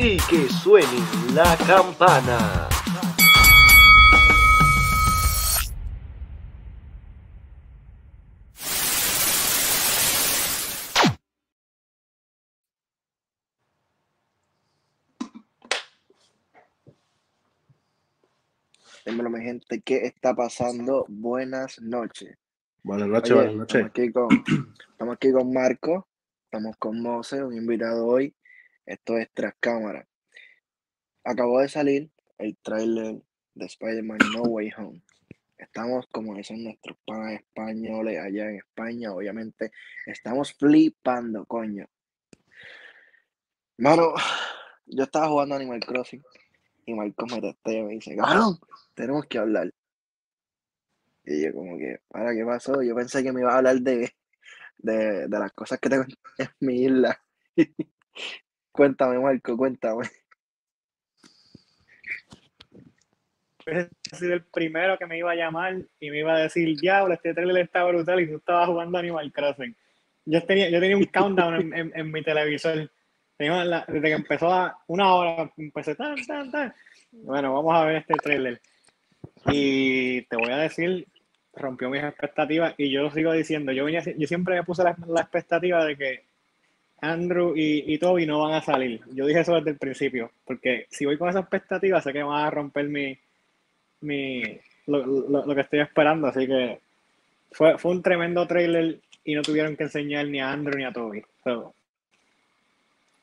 y que suene la campana. Dímelo, mi gente, ¿qué está pasando? Buenas noches. Buenas noches, Oye, buenas noches. Estamos aquí, con, estamos aquí con Marco, estamos con Mose, un invitado hoy. Esto es Tras Cámara. Acabó de salir el tráiler de Spider-Man No Way Home. Estamos, como dicen nuestros panas españoles allá en España, obviamente, estamos flipando, coño. Mano, yo estaba jugando Animal Crossing y Marco me testea y me dice, cabrón, tenemos que hablar. Y yo como que, ¿para qué pasó? Yo pensé que me iba a hablar de, de, de las cosas que tengo en mi isla. cuéntame, Marco, cuéntame. He sido el primero que me iba a llamar y me iba a decir, diablo, este trailer está brutal y tú estabas jugando Animal Crossing. Yo tenía, yo tenía un countdown en, mi televisor. Tenía desde que empezó a una hora, empecé tan, tan, tan. Bueno, vamos a ver este trailer. Y te voy a decir, rompió mis expectativas y yo lo sigo diciendo. Yo, venía, yo siempre me puse la, la expectativa de que Andrew y, y Toby no van a salir. Yo dije eso desde el principio, porque si voy con esa expectativa, sé que van a romper mi, mi lo, lo- lo que estoy esperando. Así que fue, fue un tremendo trailer y no tuvieron que enseñar ni a Andrew ni a Toby. So,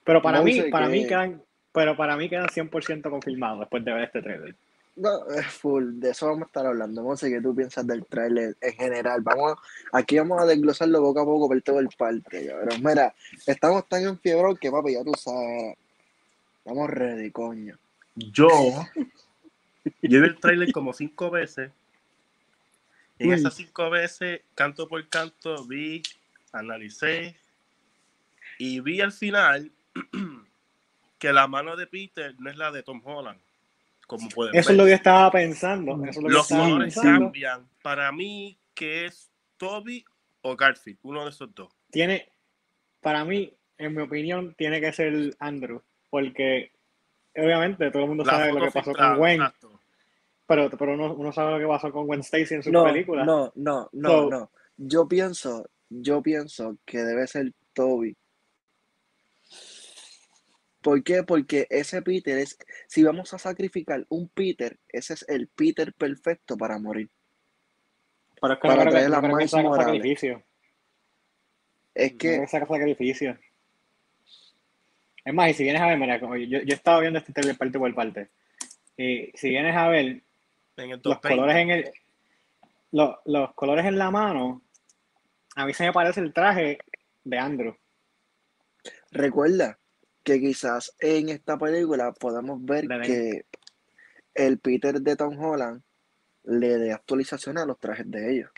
pero para No mí, para mí quedan, pero para mí quedan 100% confirmados después de ver este trailer. No, es full, de eso vamos a estar hablando. No sé qué tú piensas del tráiler en general. Vamos a- aquí vamos a desglosarlo poco a poco por todo el parte. Pero mira, estamos tan enfiebrados que papi, ya tú sabes. Estamos ready, coño. Yo, yo vi el tráiler como cinco veces. En Uy. esas cinco veces, canto por canto, vi, analicé y vi al final que la mano de Peter no es la de Tom Holland, como pueden Eso es lo que yo estaba pensando. Eso es lo que Los estaba colores pensando. cambian. Para mí, que es Toby o Garfield, uno de esos dos. Tiene, para mí, en mi opinión, tiene que ser Andrew, porque obviamente todo el mundo La sabe lo que pasó filtrada, con Gwen, exacto. pero, pero uno, uno sabe lo que pasó con Gwen Stacy en sus No, películas. no, no, no, So- no. Yo pienso, yo pienso que debe ser Toby. ¿Por qué? Porque ese Peter es, si vamos a sacrificar un Peter, ese es el Peter perfecto para morir. pero es que para no que, traer no que saca Morales. sacrificio. Es No que, saca sacrificio. Es más, y si vienes a ver, mira, como yo, yo he estado viendo este trailer parte por parte. Y si vienes a ver, En el los 220. colores en el los, los colores en la mano a mí se me parece el traje de Andrew recuerda que quizás en esta película podamos ver que el Peter de Tom Holland le dé actualización a los trajes de ellos.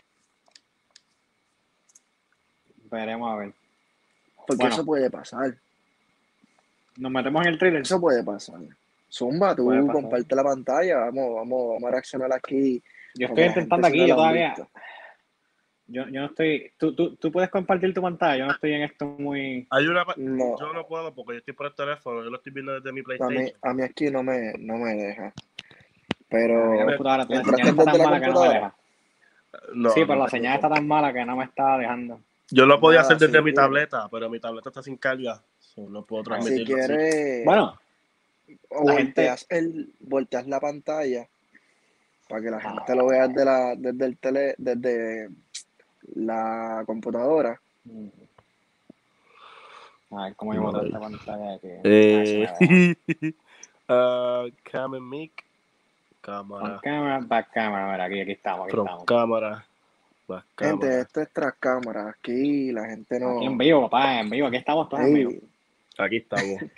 veremos a ver Porque Bueno. eso puede pasar. nos metemos en el trailer Eso puede pasar. Zumba, tú comparte la pantalla, vamos, vamos, vamos a reaccionar aquí. yo estoy intentando aquí yo todavía visto. Yo, yo no estoy tú, tú, tú puedes compartir tu pantalla yo no estoy en esto muy Hay una No. Yo no puedo porque yo estoy por el teléfono, yo lo estoy viendo desde mi A mí, PlayStation. a mí aquí no me, no me deja. a Pero computadora la ¿entraste señal está tan la mala que no me deja No, sí no. pero la señal está tan mala que no me está dejando Yo lo podía Nada, hacer desde si mi tableta, pero mi tableta está sin carga. no puedo si transmitirlo así. quieres, bueno o la gente- volteas, el, volteas la pantalla para que la Ah. gente lo vea desde, la, desde, el tele, desde la computadora. a ver cómo yo boto esta pantalla aquí Eh, Ah, se me deja. ah, Cam and Mic. Cámara. camera, back camera, mira, aquí, aquí estamos, aquí estamos. cámara. Back Gente, cámara. esto es tras cámara. Aquí la gente no. Aquí en vivo, papá, en vivo, aquí estamos todos en Ey, vivo. Aquí estamos.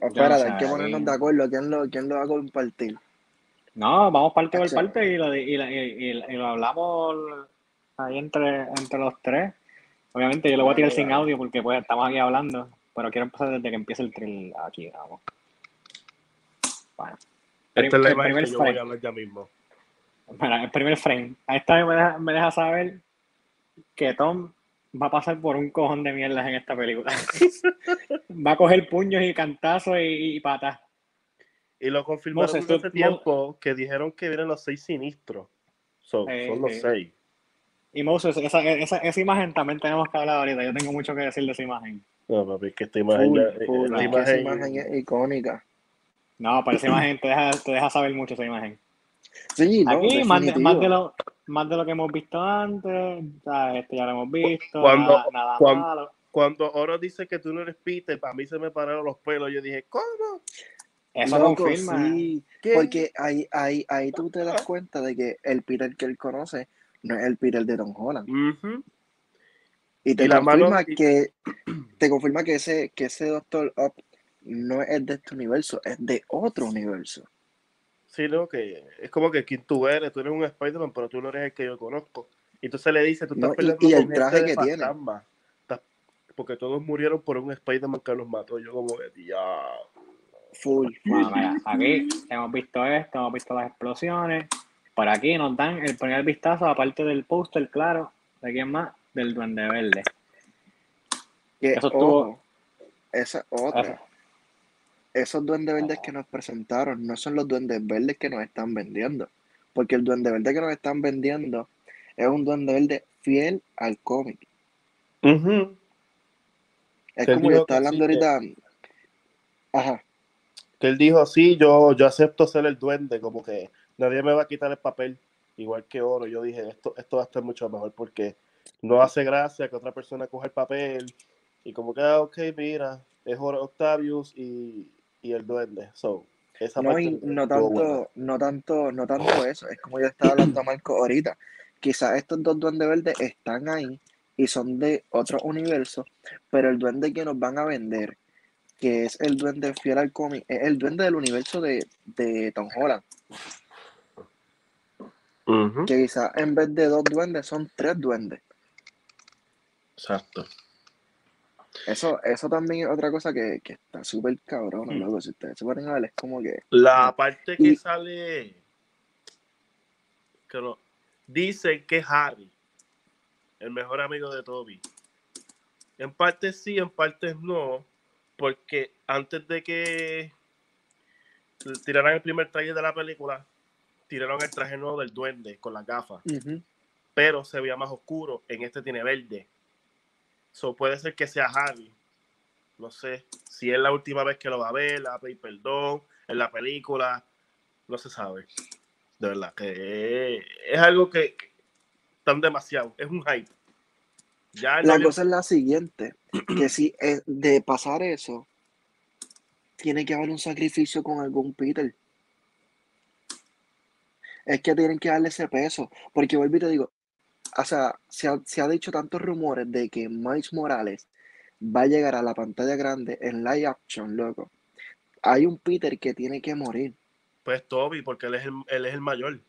espérate, hay que ponernos de acuerdo. ¿Quién lo, quién lo va a compartir? No, vamos parte por parte y lo, y, la- y- y- y lo hablamos ahí entre, entre los tres. Obviamente yo lo voy a tirar sin audio porque pues estamos aquí hablando, pero quiero empezar desde que empiece el trailer aquí, vamos. Bueno. Esta es la El imagen primer que yo voy frame. a hablar ya mismo. Mira, el primer frame. A esta vez me deja, me deja saber que Tom va a pasar por un cojón de mierdas en esta película. va a coger puños y cantazos y, y patas. Y lo confirmaron Moses, hace tú- tiempo que dijeron que vienen los seis sinistros. So, Eh, son los eh. seis. Y Moses, esa, esa, esa imagen también tenemos que hablar ahorita. Yo tengo mucho que decir de esa imagen. No, papi, es que esta imagen, Full, ya- full. esta Es que esa imagen- imagen es icónica. No, pero esa imagen te deja, te deja saber mucho esa imagen. Sí, no, Aquí, más de, más, de lo, más de lo que hemos visto antes, ¿sabes? Esto ya lo hemos visto, Cuando- nada, nada cuando- malo. Cuando Oro dice que tú no eres Peter, para mí se me pararon los pelos. Yo dije, ¿cómo? Eso Loco, confirma. sí, ¿Qué? porque ahí, ahí, ahí tú te das cuenta de que el Peter que él conoce no es el Peter de Tom Holland. Y te Y la confirma mano- que te confirma que ese, que ese Doctor Up no es de este universo, es de otro universo. Sí, no, que es como que quien tú eres, tú eres un Spider-Man, pero tú no eres el que yo conozco. Y entonces le dice, tú estás No, y- peleando y el con gente traje que tiene. fantasma. Porque todos murieron por un Spider-Man que los mató. Yo como que, ya. Full, full. Bueno, mira, aquí hemos visto esto, hemos visto las explosiones. Por aquí nos dan el primer vistazo, aparte del póster, claro, de quién más, del Duende Verde. Que, Eso estuvo- ojo, esa es otra. Eso. Esos duendes verdes que nos presentaron no son los duendes verdes que nos están vendiendo. Porque el duende verde que nos están vendiendo es un duende verde fiel al cómic. Es Te como yo estaba hablando que- ahorita. Ajá. Que él dijo, sí, yo, yo acepto ser el duende, como que nadie me va a quitar el papel, igual que oro. Yo dije, esto, esto va a estar mucho mejor porque no hace gracia que otra persona coja el papel y como que, ah, ok, mira, es Oro Octavius y, y el duende. So, esa No, parte y no buena. tanto, no tanto, no tanto eso. Es como yo estaba hablando a Marco ahorita. Quizás estos dos duendes verdes están ahí y son de otro universo, pero el duende que nos van a vender, que es el duende fiel al cómic, es el duende del universo de, de Tom Holland. Que quizás en vez de dos duendes son tres duendes. Exacto. Eso, eso también es otra cosa que, que está súper cabrona, Mm. loco. Si ustedes se ponen a ver, es como que. La parte que Y- sale, que no, dicen que es Harry, el mejor amigo de Toby. En parte sí, en parte no, porque antes de que tiraran el primer trailer de la película, tiraron el traje nuevo del duende con las gafas, pero se veía más oscuro. En este tiene verde. So puede ser que sea Harry. No sé si es la última vez que lo va a ver, la pedir perdón en la película. No se sabe. De verdad, que es, algo que tan demasiado. Es un hype. Ya La cosa es la siguiente, que si es de pasar eso, tiene que haber un sacrificio con algún Peter. Es que tienen que darle ese peso, porque vuelvo y te digo, o sea, se ha, se ha dicho tantos rumores de que Miles Morales va a llegar a la pantalla grande en live action, loco. Hay un Peter que tiene que morir. Pues Toby, porque él es el, él es el mayor.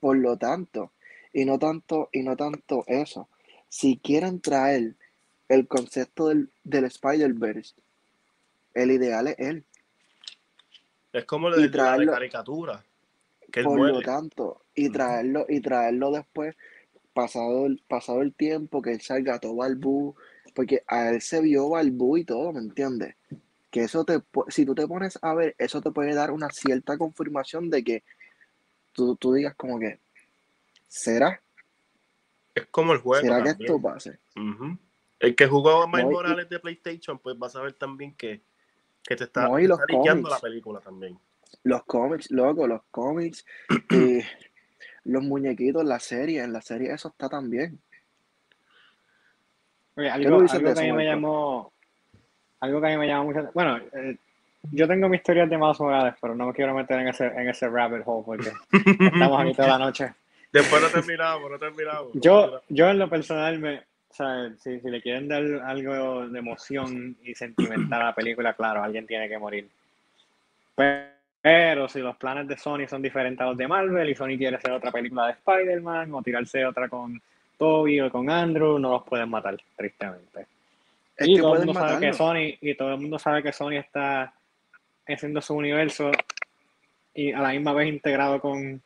Por lo tanto, y no tanto, y no tanto eso, si quieren traer el concepto del, del Spider-Verse, el ideal es él. Es como lo de, la traerlo- caricatura. Que Por lo tanto, y traerlo, y traerlo después, pasado el, pasado el tiempo, que él salga todo balbú, porque a él se vio balbú y todo, ¿me entiendes? Que eso te, si tú te pones a ver, eso te puede dar una cierta confirmación de que tú, tú digas como que, ¿será? Es como el juego. ¿Será que esto pase? Ujú. El que jugó a Miles No, y- Morales de PlayStation, pues vas a ver también que, que te está, No, te está liqueando la película también. Los cómics, loco, los cómics, eh, los muñequitos, la serie, en la serie eso está también. Oye, algo, que a mí eso, me llamó, algo que a mí me llamó mucho, bueno, eh, yo tengo mis teorías de Miles Morales, pero no me quiero meter en ese, en ese rabbit hole porque estamos aquí toda la noche. Después no terminamos, no terminamos. no Yo, yo en lo personal, me, o sea, si, si le quieren dar algo de emoción y sentimental a la película, claro, alguien tiene que morir. Pero, pero si los planes de Sony son diferentes a los de Marvel y Sony quiere hacer otra película de Spider-Man o tirarse otra con Toby o con Andrew, no los pueden matar, tristemente. Es y que todo el mundo sabe que. Sony y todo el mundo sabe que Sony está haciendo su universo y a la misma vez integrado con,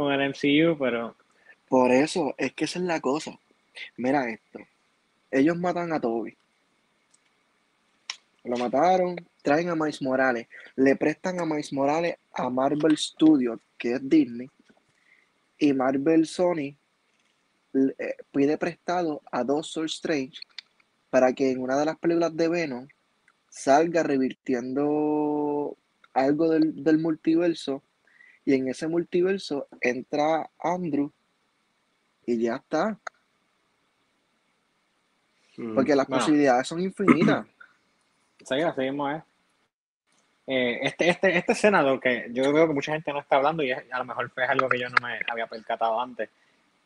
con el MCU, pero Por eso, es que esa es la cosa. Mira esto. ellos matan a Toby. Lo mataron, traen a Miles Morales, le prestan a Miles Morales a Marvel Studios, que es Disney, y Marvel Sony eh, pide prestado a Doctor Strange para que en una de las películas de Venom salga revirtiendo algo del, del multiverso y en ese multiverso entra Andrew y ya está, Mm. porque las Bueno. posibilidades son infinitas. Sí, así mismo es. Eh, este, este, este escena, lo que yo veo que mucha gente no está hablando y a lo mejor fue algo que yo no me había percatado antes.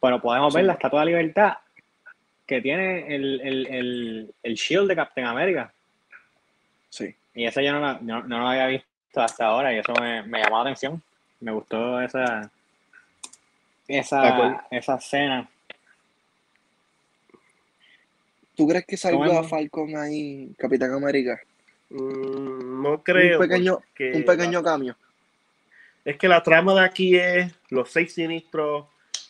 Pero podemos ver la Estatua de Libertad que tiene el, el, el, el shield de Captain America. Sí. Y esa yo no, la, no, no lo había visto hasta ahora y eso me, me llamó la atención. Me gustó esa, esa, esa escena. ¿Tú crees que salga. Falcon ahí, Capitán América? Mm, no creo. un pequeño, porque un pequeño la- cambio. es que la trama de aquí es los seis sinistros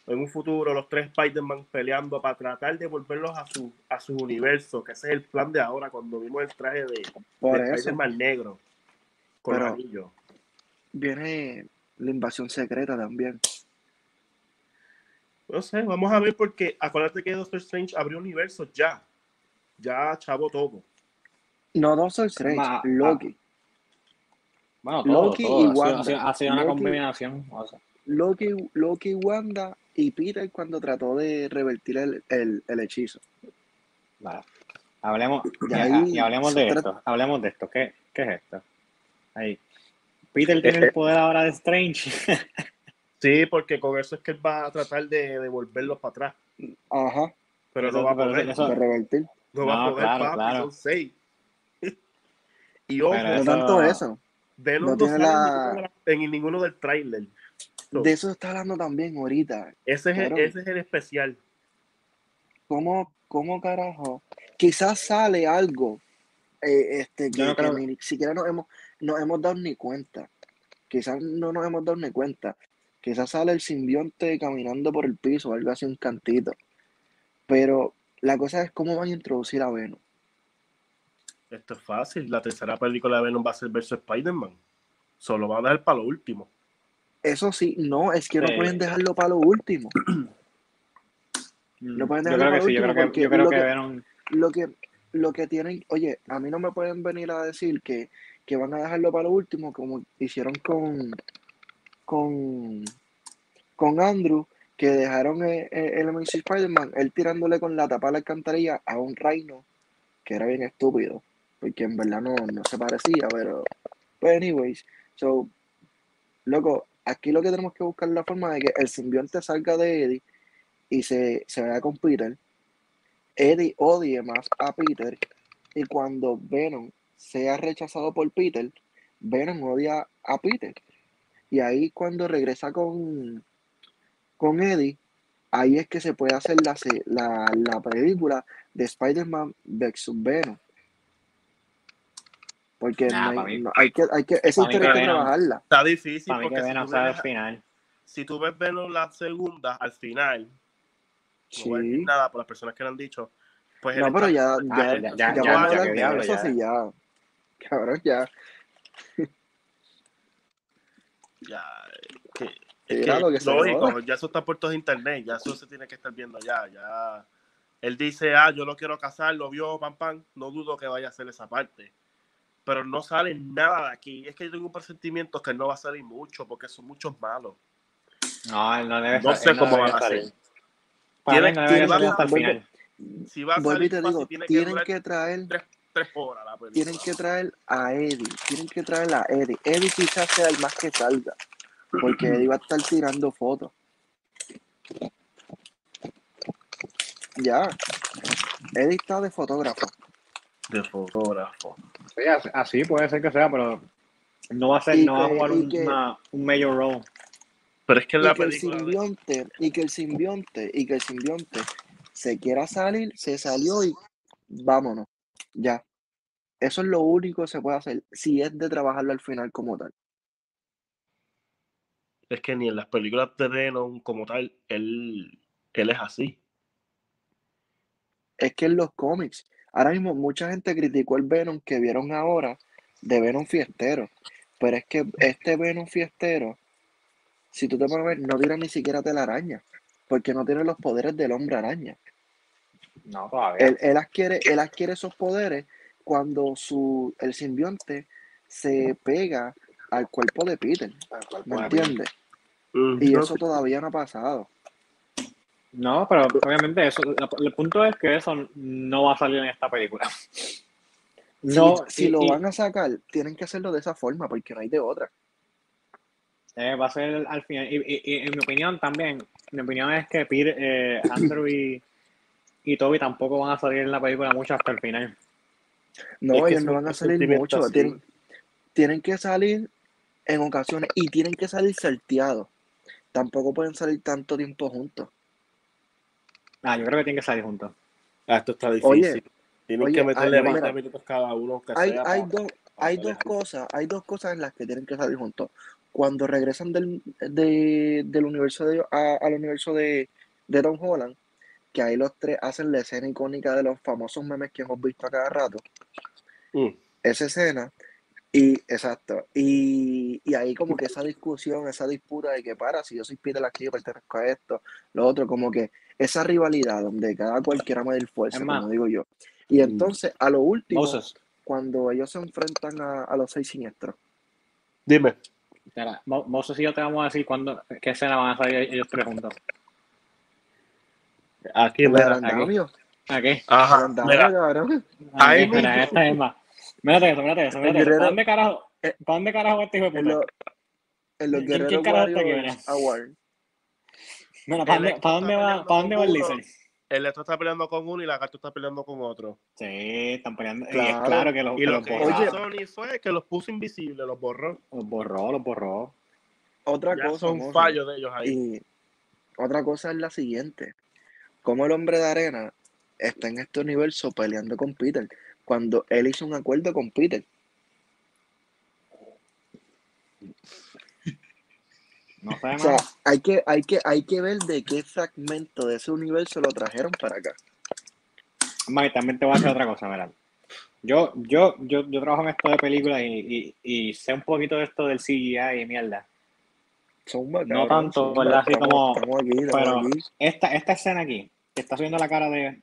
en un futuro, los tres Spider-Man peleando para tratar de volverlos a su, a su universo, que ese es el plan de ahora cuando vimos el traje de, Por de eso Spider-Man negro con Pero- los anillos. viene la invasión secreta también. No sé, vamos a ver porque acuérdate que Doctor Strange abrió universos ya. Ya chavo todo. No Doctor Strange, Ma- Loki. Bueno, todo, Loki todo. y Ha sido- Wanda. Ha sido, ha sido una Loki- combinación. o sea, Loki, Loki, Wanda y Peter cuando trató de revertir el, el, el hechizo. Vale. Hablemos, Y y, ahí y hablemos de esto. Hablemos de esto. ¿Qué, qué es esto? Ahí. Peter tiene el poder ahora de Strange. Sí, porque con eso es que él va a tratar de devolverlos para atrás. Ajá, Pero Eso- no va a poder. eso- de revertir. no va a poder, claro, papi, claro. son seis. y ojo, Pero No eso- tanto eso. Venom no no tiene sale la- en, ninguno de del trailer. No. De eso está hablando también ahorita. Ese es, el, ese es el especial. ¿Cómo, cómo carajo? Quizás sale algo eh, este, que, no que creo- ni siquiera nos hemos, nos hemos dado ni cuenta. Quizás no nos hemos dado ni cuenta. Quizás sale el simbionte caminando por el piso o algo así, un cantito. Pero la cosa es cómo van a introducir a Venom. Esto es fácil. La tercera película de Venom va a ser versus Spider-Man. Solo van a dejar para lo último. Eso sí, no, es que no Sí. pueden dejarlo para lo último. No pueden yo dejarlo creo que para sí, yo creo que, porque yo creo lo que que- Venom- Lo que, lo que tienen, oye, a mí no me pueden venir a decir que, que van a dejarlo para lo último, como hicieron con, con, con Andrew, que dejaron el, el Amazing Spider-Man, él tirándole con la tapa a la alcantarilla a un reino, que era bien estúpido, porque en verdad no, no se parecía, pero, pues anyways, so, loco, aquí lo que tenemos que buscar es la forma de que el simbionte salga de Eddie y se, se vaya con Peter, Eddie odie más a Peter y cuando Venom sea rechazado por Peter, Venom odia a Peter. Y ahí cuando regresa con, con Eddie, ahí es que se puede hacer la, se- la, la película de Spider-Man vs. Venom. Porque Nah, no hay, mí- no- hay que, hay que, esa historia hay trabajarla. Está difícil para mí porque que si Venom tú, sabe ves, al final. si tú ves Venom la segunda, al final, no voy a decir Sí. nada por las personas que lo han dicho, pues No, pero está- ya, ya, ya- ya, ya- vamos ya- a ya hablar que de diablo, eso, ya. sí, ya. Cabrón, ya. ya, que, es que, que lógico, ya eso está puesto en internet, ya eso se tiene que estar viendo ya, ya. Él dice, ah, yo lo quiero casar, lo vio, pam, pam, no dudo que vaya a hacer esa parte. Pero no sale nada de aquí. Es que yo tengo un presentimiento que no va a salir mucho, porque son muchos malos. No, él no debe No sé cómo van a salir. hacer. Para mí Tiene- no debería tiene- salir hasta el vuelve- final. Si va a salir te fácil, digo, tiene que tienen que traer, tres horas la película. tienen que traer a Eddie, tienen que traer a Eddie. Eddie quizás sea el más que salga, porque Eddie va a estar tirando fotos. Ya, Eddie está de fotógrafo. De fotógrafo. Sí, así, puede ser que sea, pero no va a ser, Y no va a que- jugar un, que- una- un major role. Pero es que en Y la que el película. simbionte, y que el simbionte, y que el simbionte se quiera salir, se salió y vámonos. Ya. Eso es lo único que se puede hacer, si es de trabajarlo al final como tal. Es que ni en las películas de Venom como tal, él, él es así. es que en los cómics, ahora mismo mucha gente criticó el Venom que vieron ahora de Venom Fiestero, pero es que este Venom Fiestero, si tú te pones a ver, no tiene ni siquiera telaraña, porque no tiene los poderes del hombre araña. No, todavía. Él, él adquiere, él adquiere esos poderes cuando su, el simbionte se pega al cuerpo de Peter, ¿me entiendes? Mm, Y no eso todavía no ha pasado. No, pero obviamente eso, el punto es que eso no va a salir en esta película. No, si si y- lo y, van a sacar, tienen que hacerlo de esa forma, porque no hay de otra. eh, va a ser al final. Y, y- y en mi opinión también, mi opinión es que Peter, eh, Andrew y, y Toby tampoco van a salir en la película mucho hasta el final. No, Es que ellos no van a salir mucho. Tienen, tienen que salir en ocasiones y tienen que salir salteados. Tampoco pueden salir tanto tiempo juntos. Ah, yo creo que tienen que salir juntos. Ah, esto está difícil. Oye, Tienen oye, que meterle ay, 20 mira, minutos cada uno. Hay, sea, hay, dos, hay dos cosas, hay dos cosas en las que tienen que salir juntos. Cuando regresan del, de- del universo de, a- al universo de, de Tom Holland, que ahí los tres hacen la escena icónica de los famosos memes que hemos visto a cada rato. Mm. esa escena y exacto y, y ahí como que esa discusión esa disputa de que para si yo soy Peter aquí yo pertenezco a esto lo otro como que esa rivalidad donde cada cual quiera medir fuerza como digo yo y entonces a lo último Moses, cuando ellos se enfrentan a, a los seis siniestros Dime. espera, Moses y yo te vamos a decir cuándo, qué escena van a salir ellos tres juntos. Aquí, el mira. ¿Aquí? el Ajá. Mira. cabrón Ahí Aquí, mira, esta es más. Mírate eso, mírate eso, el mírate eso. ¿Para guerrero dónde carajo, eh, para dónde carajo este hijo de en, puta? en los ¿Quién, quién guerreros carajo está aquí, mira? Warriors Award Mira, ¿para dónde, para dónde va, para dónde va el. Lizard? Electro está peleando con uno y Lagarto está peleando con otro. Sí, están peleando. Y es claro claro que los, Y que lo los que. Sony fue que los puso invisibles, los borró. Los borró, los borró. otra Ya cosa son Moses, fallos de ellos ahí. y otra cosa es la siguiente como el hombre de arena está en este universo peleando con Peter cuando él hizo un acuerdo con Peter. No sé, O sea, hay que, hay que, hay que ver de qué fragmento de ese universo lo trajeron para acá. Mike, también te voy a decir otra cosa, mira. Yo, yo, yo, yo trabajo en esto de películas y, y, y sé un poquito de esto del CGI y mierda. Zumba, No tanto, zumba. ¿verdad? Así como. estamos aquí, estamos Pero aquí. esta, esta escena aquí, que está subiendo la cara de,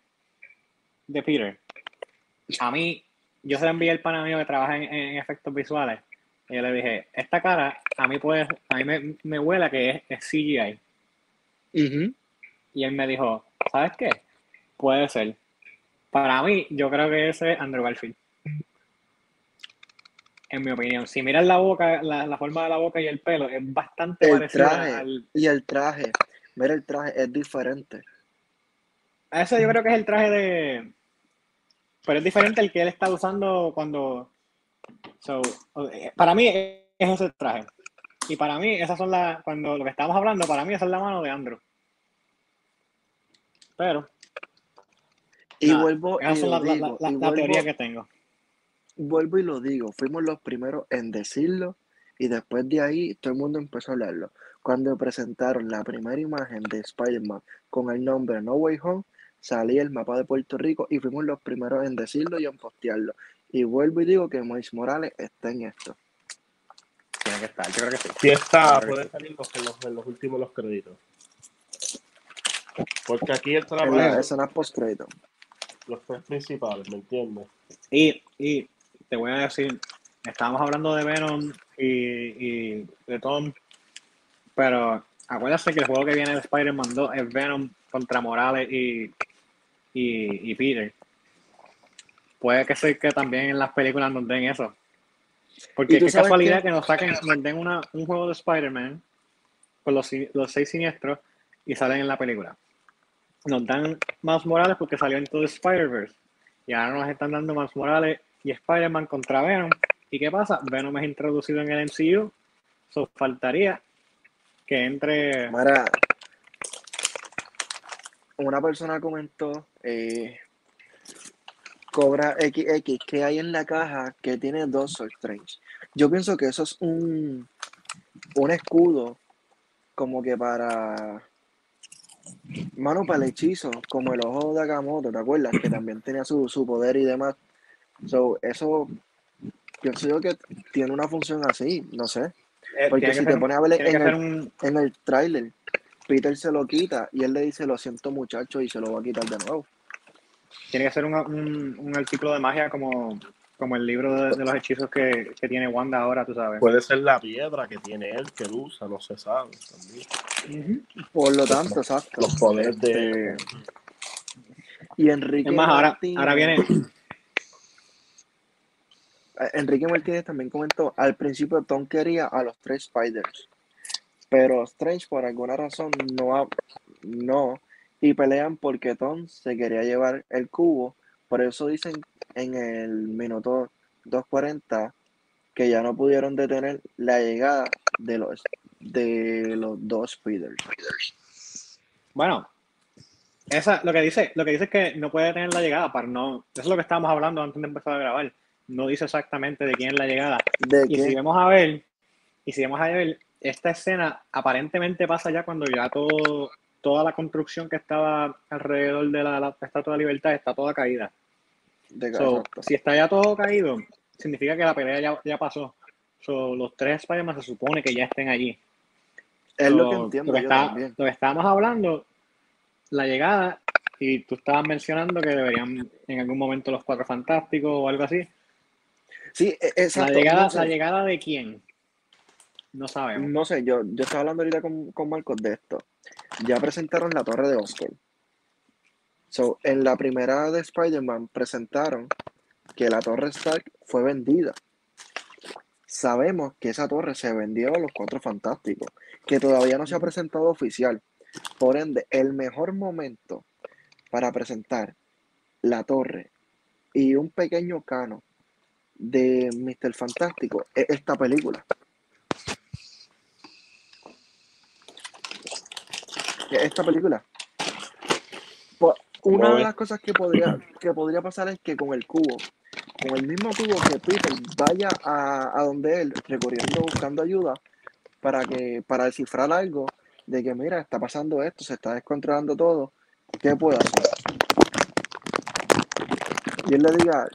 de Peter, a mí, yo se la envié al pana mío que trabaja en, en efectos visuales. Y yo le dije, esta cara, a mí puede, a mí me, me huele a que es, es CGI. Y él me dijo, ¿sabes qué? Puede ser. Para mí, yo creo que ese es Andrew Garfield. En mi opinión. Si miras la boca, la, la forma de la boca y el pelo, es bastante El parecido traje al. y el traje. Mira, el traje es diferente. A eso yo creo que es el traje de. Pero es diferente al que él está usando cuando. So, para mí es ese traje. Y para mí, esas son las. Cuando lo que estamos hablando, para mí esa es la mano de Andrew. Pero, Y nada, vuelvo son lo la, la- teoría que tengo. vuelvo y lo digo. Fuimos los primeros en decirlo y después de ahí todo el mundo empezó a hablarlo. Cuando presentaron la primera imagen de Spider-Man con el nombre No Way Home, salía el mapa de Puerto Rico y fuimos los primeros en decirlo y en postearlo. Y vuelvo y digo que Mois Morales está en esto. Tiene que estar, yo creo que sí. Si está, puede sí. salir los- en, los, en los últimos los créditos. Porque aquí el En trabajo, la escena post-crédito. los tres principales, ¿me entiendes? Y, y te voy a decir, estábamos hablando de Venom y, y de Tom, pero acuérdate que el juego que viene de Spider-Man 2 es Venom contra Morales y, y, y Peter. Puede que sea que también en las películas nos den eso. Porque ¿Y tú qué casualidad que nos saquen, nos den una, un juego de Spider-Man con los seis siniestros y salen en la película. Nos dan más Morales porque salió en todo Spider-Verse. Y ahora nos están dando más Morales y Spider-Man contra Venom. ¿Y qué pasa? Venom es introducido en el MCU. So faltaría que entre. Mira, una persona comentó eh, Cobra XX que hay en la caja que tiene dos Soul Strange. Yo pienso que eso es un, un escudo como que para Mano, para el hechizo, como el ojo de Agamotto, ¿te acuerdas? Que también tenía su, su poder y demás. So, eso, pienso yo que tiene una función así, no sé. Eh, Porque si te pones a ver en el, un, en el tráiler, Peter se lo quita y él le dice, lo siento muchacho, y se lo va a quitar de nuevo. tiene que ser un, un, un artículo de magia como, como el libro de, de los hechizos que, que tiene Wanda ahora, tú sabes. Puede ser la piedra que tiene él, que él usa, no se sabe. también. Por lo tanto, exacto. Los poderes de... Este, y Enrique Es más, ahora, ahora viene. Enrique Martínez también comentó, al principio Tom quería a los tres Spiders, pero Strange por alguna razón no, no, y pelean porque Tom se quería llevar el cubo, por eso dicen en el minuto 2.40 que ya no pudieron detener la llegada de los, de los dos Spiders. Bueno, esa, lo que dice, lo que dice es que no puede tener la llegada para no. Eso es lo que estábamos hablando antes de empezar a grabar. No dice exactamente de quién es la llegada. ¿De Y si vemos a ver, y si vemos a ver, esta escena aparentemente pasa ya cuando ya todo, toda la construcción que estaba alrededor de la, la Estatua de la Libertad está toda caída. De So, exacto. si está ya todo caído, significa que la pelea ya, ya pasó. So, los tres Spider-Man se supone que ya estén allí. Es lo que entiendo lo que yo está- también. Lo que estábamos hablando, la llegada, y tú estabas mencionando que deberían en algún momento los cuatro fantásticos o algo así. Sí, e- exacto. la, llegada, no sé. ¿La llegada de quién? No sabemos. No sé, yo, yo estaba hablando ahorita con, con Marcos de esto. Ya presentaron la torre de Oscorp. So, en la primera de Spider-Man presentaron que la torre Stark fue vendida. Sabemos que esa torre se vendió a los Cuatro Fantásticos, que todavía no se ha presentado oficial. Por ende, el mejor momento para presentar la torre y un pequeño cano de Mr. Fantástico es esta película. Es esta película. Po- Una de las cosas que podría, que podría pasar es que con el cubo, con el mismo cubo que Peter vaya a, a donde él, recorriendo, buscando ayuda, para que, para descifrar algo de que mira, está pasando esto, se está descontrolando todo, ¿qué puedo hacer? Y él le diga,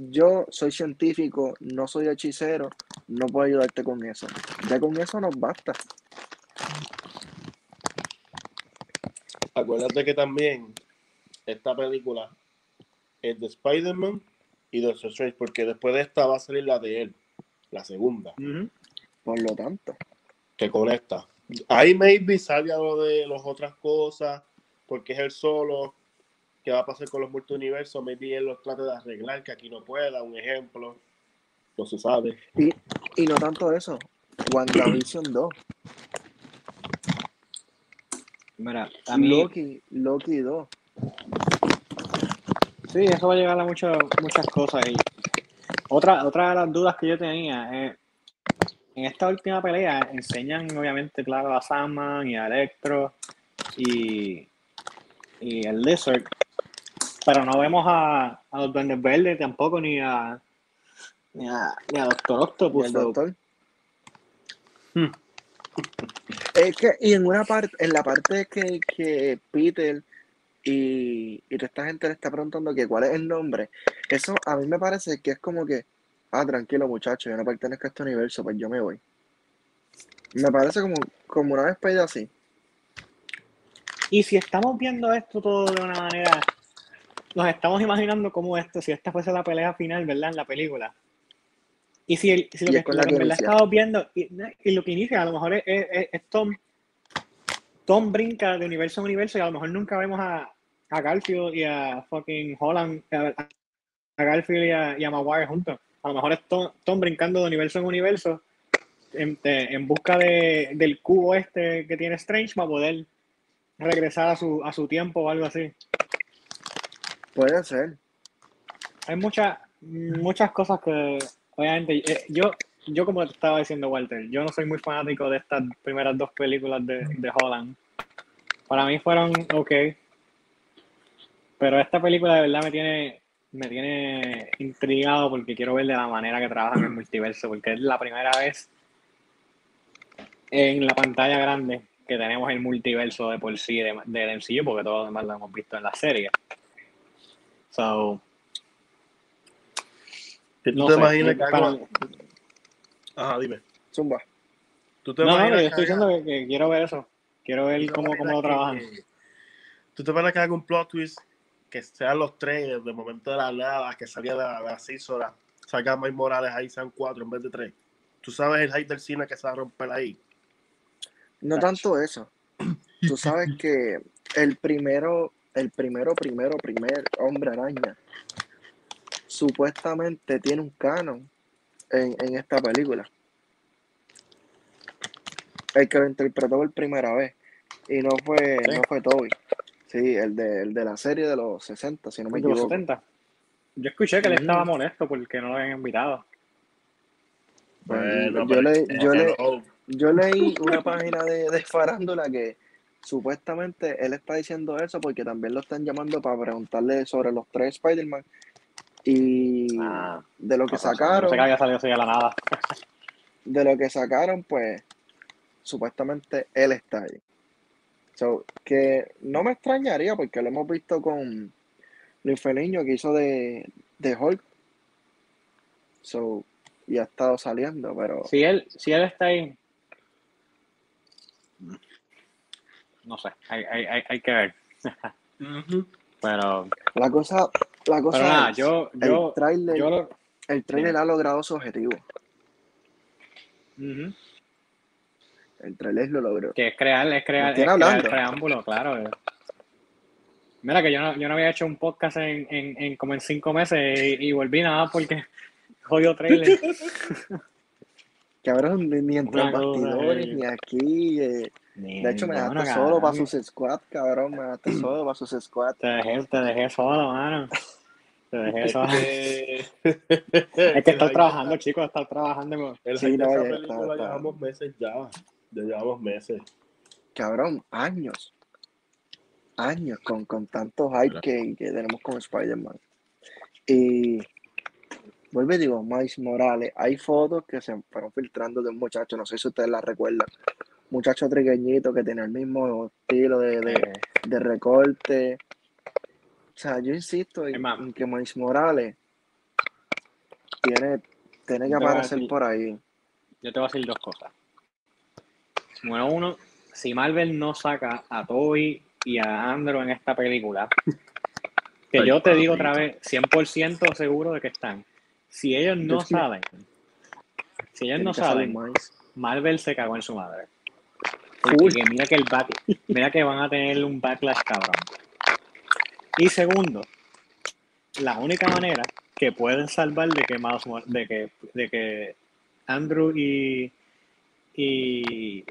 yo soy científico, no soy hechicero, no puedo ayudarte con eso. Ya con eso nos basta. Acuérdate que también esta película es de Spider-Man y de Doctor Strange, porque después de esta va a salir la de él, la segunda. Por lo tanto, que conecta. Ahí maybe salga lo de las otras cosas, porque es él solo, qué va a pasar con los multiversos, maybe él los trate de arreglar, que aquí no pueda, un ejemplo, no se sabe. y, y no tanto eso, WandaVision 2, Mira, a mí, Loki, Loki 2. sí, eso va a llegar a mucho- muchas cosas. Y otra, otra de las dudas que yo tenía es, en esta última pelea enseñan obviamente, claro, a Sandman y a Electro y, y el Lizard, pero no vemos a, a los Duendes Verdes tampoco, ni a, ni a, ni a Doctor y Octopus. el so- doctor. Hmm. Es que, y en una parte, en la parte que, que Peter y, y toda esta gente le está preguntando que cuál es el nombre, eso a mí me parece que es como que, ah, tranquilo muchacho, yo no pertenezco a este universo, pues yo me voy. Me parece como, como una despedida así. Y si estamos viendo esto todo de una manera, nos estamos imaginando cómo esto, si esta fuese la pelea final, ¿verdad? En la película. Y si, el- si lo Y que, es con lo que que en verdad estamos viendo, y, y lo que inicia, a lo mejor es, es- es Tom. Tom brinca de universo a universo y a lo mejor nunca vemos a, a Garfield y a fucking Holland, a, a Garfield y a, y a Maguire juntos. A lo mejor es Tom, Tom brincando de universo en universo en, de- en busca de, del cubo este que tiene Strange para poder regresar a su, a su tiempo o algo así. Puede ser. Hay muchas muchas cosas que, obviamente, eh, yo, yo como te estaba diciendo, Walter, yo no soy muy fanático de estas primeras dos películas de, de Holland. Para mí fueron ok. Pero esta película de verdad me tiene, me tiene intrigado porque quiero ver de la manera que trabajan el multiverso, porque es la primera vez en la pantalla grande que tenemos el multiverso de por sí de- del MCU, porque todo lo demás lo hemos visto en la serie. So, ¿Tú no te sé, imaginas que para- Ajá, dime. Zumba. ¿Tú te no, no, yo estoy diciendo que, que quiero ver eso. Quiero ver cómo, cómo lo trabajan. que- ¿Tú te imaginas que haga un plot twist que sean los tres de momento de la nada, que salga de la, de la seis horas, salga Mike Morales ahí, sean cuatro en vez de tres? ¿Tú sabes el hype del cine que se va a romper ahí? No tanto eso. Tú sabes que el primero, el primero, primero, primer hombre araña, supuestamente tiene un canon en, en esta película. El que lo interpretó por primera vez. Y no fue, Sí. no fue Toby. Sí, el de, el de la serie de los 60, si no me de los equivoco. 70. Yo escuché que él estaba molesto porque no lo habían invitado. Bueno, yo pero- le- yo le- Yo leí una página de, de farándula que supuestamente él está diciendo eso porque también lo están llamando para preguntarle sobre los tres Spider-Man y Ah, de lo que No No sacaron, sé que había salido así de la nada. de lo que sacaron, pues supuestamente él está ahí. So, que no me extrañaría porque lo hemos visto con Luis Feliño que hizo de, de Hulk. So, y ha estado saliendo, pero Si él, si él está ahí. No sé, hay, hay, hay, hay que ver. Pero, la cosa, la cosa pero nada, es, yo, el yo, yo lo. el tráiler ha logrado su objetivo. Ujú. El tráiler lo logró. Que es crear, es crear, ¿De quién es crear hablando? el preámbulo, claro. Mira que yo no, yo no había hecho un podcast en, en, en como en cinco meses y, y volví nada porque jodido trailer. Cabrón, ni, ni entre cosa, bastidores, ni aquí. eh. De hecho, me Bueno, dejaste solo para sus squad, cabrón. Me dejaste solo para sus squad. Te dejé, te dejé solo, mano. Te dejé solo. Este- Es que estar el trabajando, chicos, estar trabajando. con- El Sí, no, ya película está, está. llevamos meses ya. Ya llevamos meses. Cabrón, años. Años con, con tanto hype que, que tenemos con Spider-Man. Y vuelvo y digo, Miles Morales. Hay fotos que se fueron filtrando de un muchacho, no sé si ustedes la recuerdan. Muchacho trigueñito que tiene el mismo estilo de, de, de recorte. O sea, yo insisto en, en que Miles Morales tiene, tiene que aparecer decir- por ahí. yo te voy a decir dos cosas. Número uno, si Marvel no saca a Toby y a Andrew en esta película, que Ay, yo te digo otra vez, 100% seguro de que están. Si ellos no salen, si ellos no Miles. Marvel se cagó en su madre. Porque mira que el back, mira que van a tener un backlash cabrón. Y segundo, la única manera que pueden salvar de que Miles de que, de que Andrew y, y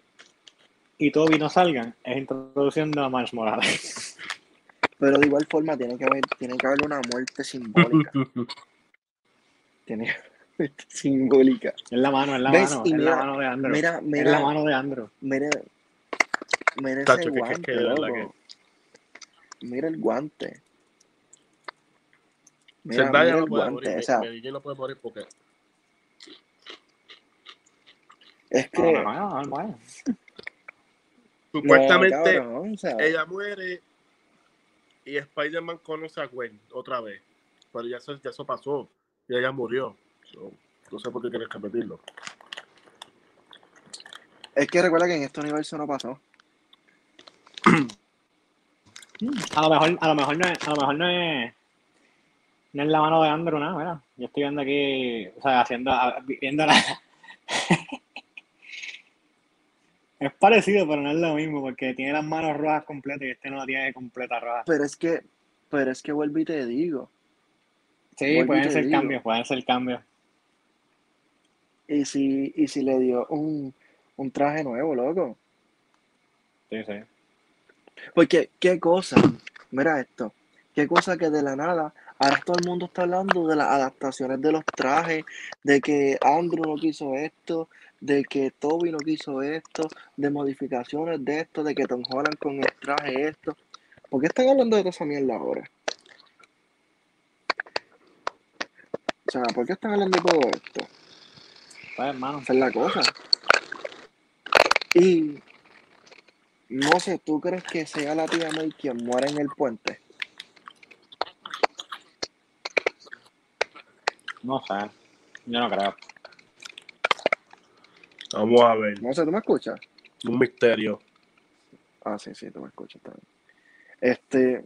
y Toby no salgan es introduciendo a Miles Morales. Pero de igual forma tiene que haber, tiene que haber una muerte simbólica. tiene simbólica. Es la mano, es la ¿Ves? mano, Y es mira, la mano de Andrew. Mira, es la mira, mano de Andrew. mira, mira ese Tacho, que- que el guante. Mira, mira no el puede guante. morir. O sea, Jane no puede morir porque es que. no. no, supuestamente cabrón, o sea, ella muere y Spider-Man conoce a Gwen otra vez. Pero ya eso, ya eso pasó. Y ella murió. So, no sé por qué quieres repetirlo. es que recuerda que en este universo no pasó. A lo mejor, a lo mejor no es, a lo mejor no es, no es la mano de Andrew, nada, mira. Yo estoy viendo aquí, o sea, haciendo, viendo la... Es parecido, pero no es lo mismo, porque tiene las manos rojas completas y este no la tiene completa roja. Pero es que, pero es que vuelvo y te digo. Sí, Vuelvo pueden ser digo. cambios, pueden ser cambios. Y si, y si le dio un, un traje nuevo, loco. Sí, sí. Porque, qué cosa, mira esto, qué cosa que de la nada, ahora todo el mundo está hablando de las adaptaciones de los trajes, de que Andrew no quiso esto, de que Toby no quiso esto, de modificaciones de esto, de que Tom Holland con el traje esto. ¿Por qué están hablando de toda esa mierda ahora? O sea, ¿por qué están hablando de todo esto? Pues, hermano. Esa es la cosa. Y No sé, ¿tú crees que sea la tía May quien muere en el puente? No sé. Yo no creo. Vamos a ver. No sé, ¿tú me escuchas? Un misterio. Ah, sí, sí, tú me escuchas también. Este.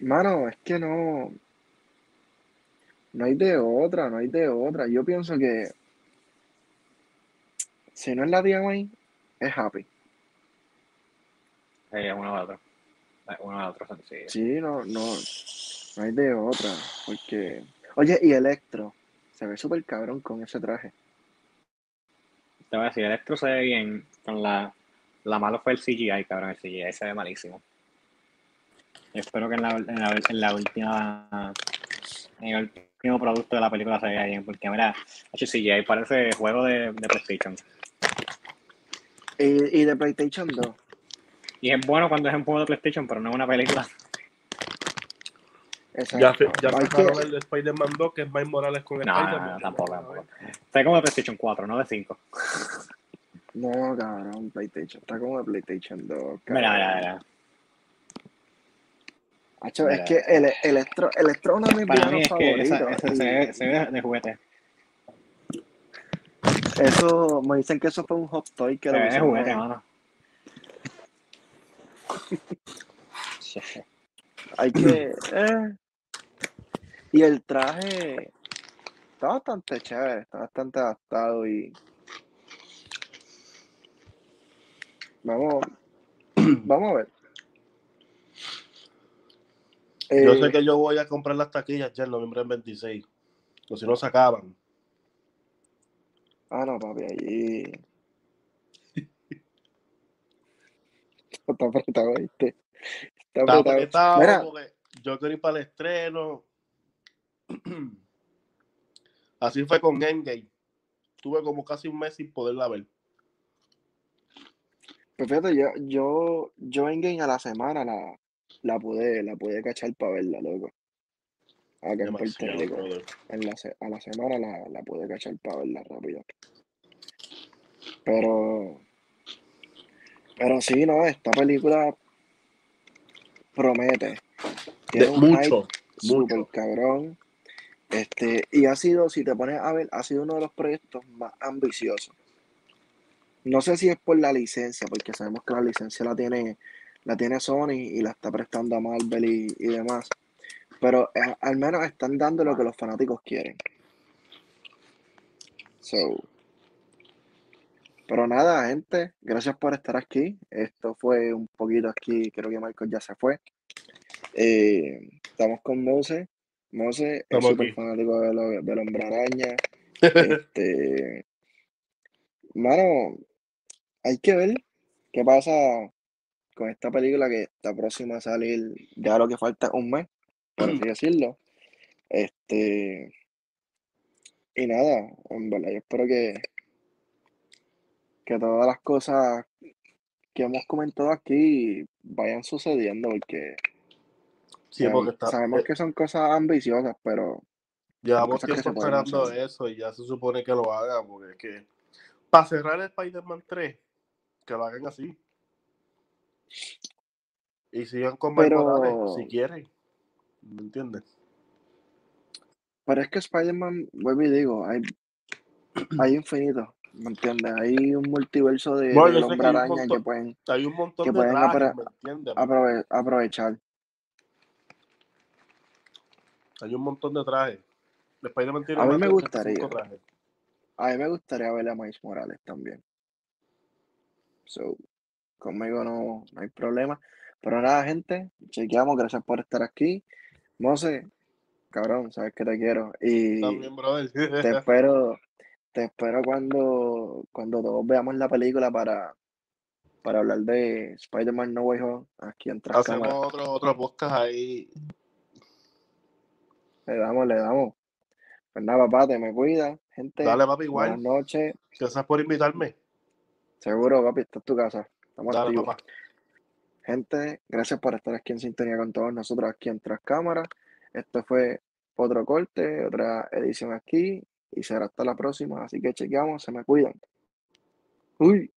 Mano, es que no. No hay de otra, no hay de otra. Yo pienso que. Si no es la tía May, es Happy. Eh, uno de otro. Uno de otro sencillo. Sí, no, no. No hay de otra. Porque. Oye, y Electro. Se ve súper cabrón con ese traje. Te voy a decir, Electro se ve bien. Con la, la malo fue el CGI, cabrón. El CGI se ve malísimo. Espero que en la, en la, en la última. En el último producto de la película se vea bien. Porque, mira, hecho CGI parece juego de, de PlayStation. Y, y de PlayStation 2. Y es bueno cuando es un juego de PlayStation, pero no es una película. Exacto. Ya, ya sacaron que- el de Spider-Man 2, que es Miles Morales con No, Spider-Man. no, no, tampoco, tampoco. Está como de PlayStation 4, no de 5. No, cabrón, PlayStation. Está como de PlayStation 2. Mira, cabrón. mira, mira. Hacho, Mira. es que el, Electro, Electro es uno de mis Para mí es que esa, se, ve, se ve de juguete. Eso, me dicen que eso fue un hot toy que Se lo juguete, mano. Hay que. eh. Y el traje está bastante chévere, está bastante adaptado y. Vamos. Vamos a ver. Yo Eh, sé que yo voy a comprar las taquillas ya en noviembre del 26. O si no se acaban. Ah, no, papi, allí. Está apretado, ¿viste? Está apretado. apretado Mira, porque yo quiero ir para el estreno. Así fue con Endgame. Tuve como casi un mes sin poderla ver. pues fíjate, yo, yo, yo en Game a la semana la, la pude, la pude cachar para verla, loco. Acá en Puerto Rico. En la, a la semana la, la pude cachar para verla rápido. Pero, pero sí, no, esta película promete. Tiene De- un mucho, mucho. cabrón. Este, y ha sido, si te pones a ver, ha sido uno de los proyectos más ambiciosos. No sé si es por la licencia, porque sabemos que la licencia la tiene, la tiene Sony y la está prestando a Marvel y, y demás. Pero eh, al menos están dando lo que los fanáticos quieren. So. Pero nada, gente, gracias por estar aquí. Esto fue un poquito aquí, creo que Marcos ya se fue. Eh, estamos con Mose. Mose es súper fanático de lo- del hombre araña. Este, mano, hay que ver qué pasa con esta película que está próxima a salir, ya lo que falta es un mes, por así decirlo. Este, y nada, en verdad, yo espero que, que todas las cosas que hemos comentado aquí vayan sucediendo, porque Sí, sabemos, porque está, sabemos eh, que son cosas ambiciosas, pero llevamos tiempo esperando eso y ya se supone que lo hagan. Porque es que para cerrar el Spider-Man 3, que lo hagan así. Y sigan con Pero, si quieren. ¿Me entiendes? pero es que Spider-Man, vuelvo y digo, hay, hay infinito, ¿me entiendes? Hay un multiverso de, No, del yo sé que araña que pueden, hay un montón que de pueden trajes, apro- ¿me entiendes? aprove- aprovechar. Hay un montón de trajes. Spider-Man tiene A mí me gustaría, 85 trajes. a mí me gustaría ver a Miles Morales también. So, conmigo no, no hay problema. Pero nada, gente, chequeamos, gracias por estar aquí. Mose, cabrón, sabes que te quiero. Y También, brother. te espero, te espero cuando, cuando todos veamos la película para, para hablar de Spider-Man No Way Home aquí en Hacemos Cámaras. otro, otro podcast ahí. Le damos, le damos. Pues nada, papá, te me cuida, gente. Dale, papi, Buenas igual. noches. Gracias por invitarme. Seguro, papi, esta es tu casa. Estamos Dale, activos. papá. Gente, gracias por estar aquí en sintonía con todos nosotros aquí en Tras Cámaras. Esto fue otro corte, otra edición aquí y será hasta la próxima. Así que chequeamos, se me cuidan. Uy.